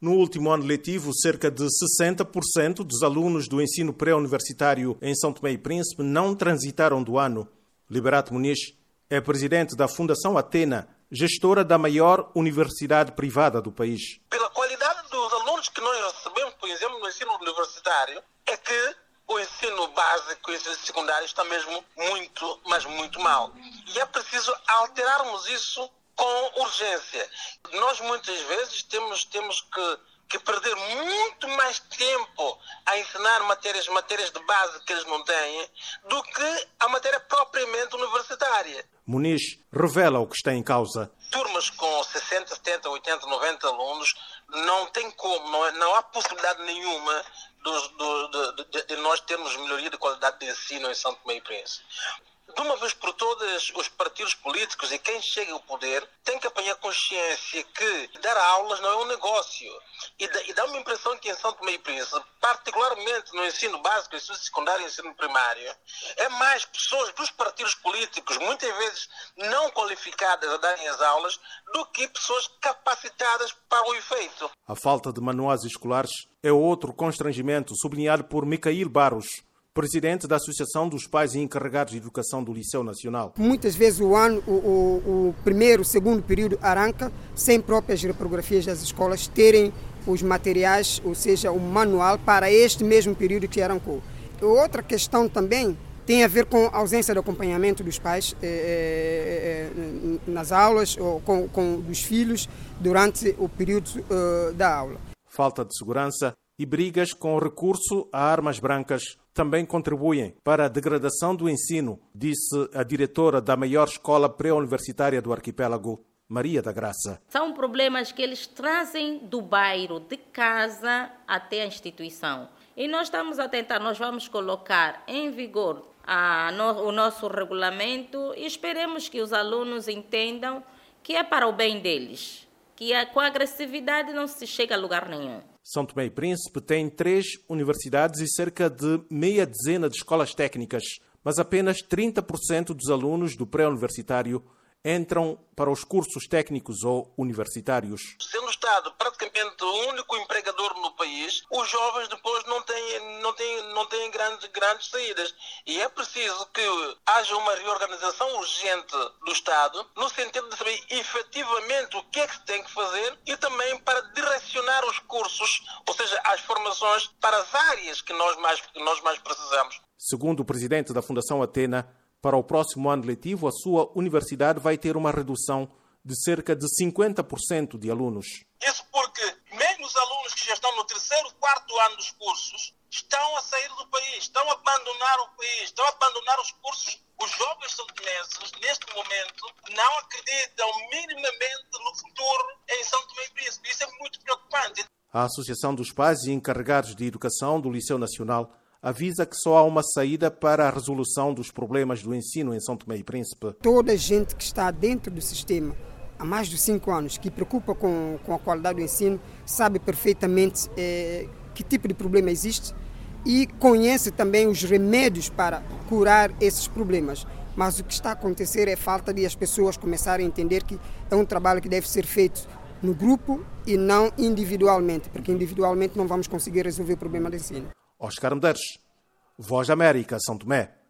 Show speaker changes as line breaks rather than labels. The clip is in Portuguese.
No último ano letivo, cerca de 60% dos alunos do ensino pré-universitário em São Tomé e Príncipe não transitaram do ano. Liberato Muniz é presidente da Fundação Atena, gestora da maior universidade privada do país.
Pela qualidade dos alunos que nós recebemos, por exemplo, no ensino universitário, é que o ensino básico e o ensino secundário está mesmo muito, mas muito mal. E é preciso alterarmos isso com urgência. Nós muitas vezes temos, temos que, que perder muito mais tempo a ensinar matérias, matérias de base que eles não têm do que a matéria propriamente universitária.
Muniz revela o que está em causa.
Turmas com 60, 70, 80, 90 alunos não tem como, não, é, não há possibilidade nenhuma do, do, de, de, nós termos melhoria de qualidade de ensino em Tomé e Príncipe de uma vez por todas, os partidos políticos e quem chega ao poder tem que apanhar consciência que dar aulas não é um negócio. E dá, e dá uma impressão que em São Tomé e Príncipe, particularmente no ensino básico, ensino secundário e ensino primário, é mais pessoas dos partidos políticos, muitas vezes não qualificadas a darem as aulas, do que pessoas capacitadas para o efeito.
A falta de manuais escolares é outro constrangimento sublinhado por Micail Barros, presidente da Associação dos Pais e Encarregados de Educação do Liceu Nacional.
Muitas vezes o ano, o, o, o primeiro, segundo período arranca sem próprias reprografias das escolas terem os materiais, ou seja, o manual para este mesmo período que arrancou. Outra questão também tem a ver com a ausência de acompanhamento dos pais eh, eh, nas aulas ou com, com dos filhos durante o período eh, da aula.
Falta de segurança e brigas com recurso a armas brancas também contribuem para a degradação do ensino, disse a diretora da maior escola pré-universitária do arquipélago, Maria da Graça.
São problemas que eles trazem do bairro, de casa até a instituição. E nós estamos a tentar, nós vamos colocar em vigor a, no, o nosso regulamento e esperemos que os alunos entendam que é para o bem deles, que a, com agressividade não se chega a lugar nenhum.
São Tomé e Príncipe tem três universidades e cerca de meia dezena de escolas técnicas, mas apenas 30% dos alunos do pré-universitário entram para os cursos técnicos ou universitários.
Sendo o Estado praticamente o único empregador no país, os jovens depois não têm, não têm, não têm grandes, grandes saídas. E é preciso que haja uma reorganização urgente do Estado, no sentido de saber efetivamente o que é que se tem que fazer e também para direcionar os cursos, ou seja, as formações para as áreas que nós mais, que nós mais precisamos.
Segundo o presidente da Fundação Atena, para o próximo ano letivo, a sua universidade vai ter uma redução de cerca de 50% de alunos.
Isso porque mesmo os alunos que já estão no terceiro, quarto ano dos cursos estão a sair do país, estão a abandonar o país, estão a abandonar os cursos. Os jovens santomenses, neste momento, não acreditam minimamente no futuro em São Tomé e Príncipe. Isso é muito preocupante.
A Associação dos Pais e Encarregados de Educação do Liceu Nacional avisa que só há uma saída para a resolução dos problemas do ensino em São Tomé e Príncipe.
Toda a gente que está dentro do sistema há mais de cinco anos, que preocupa com, com a qualidade do ensino, sabe perfeitamente eh, que tipo de problema existe e conhece também os remédios para curar esses problemas. Mas o que está a acontecer é falta de as pessoas começarem a entender que é um trabalho que deve ser feito no grupo e não individualmente, porque individualmente não vamos conseguir resolver o problema do ensino.
Oscar Medeiros, Voz da América, São Tomé.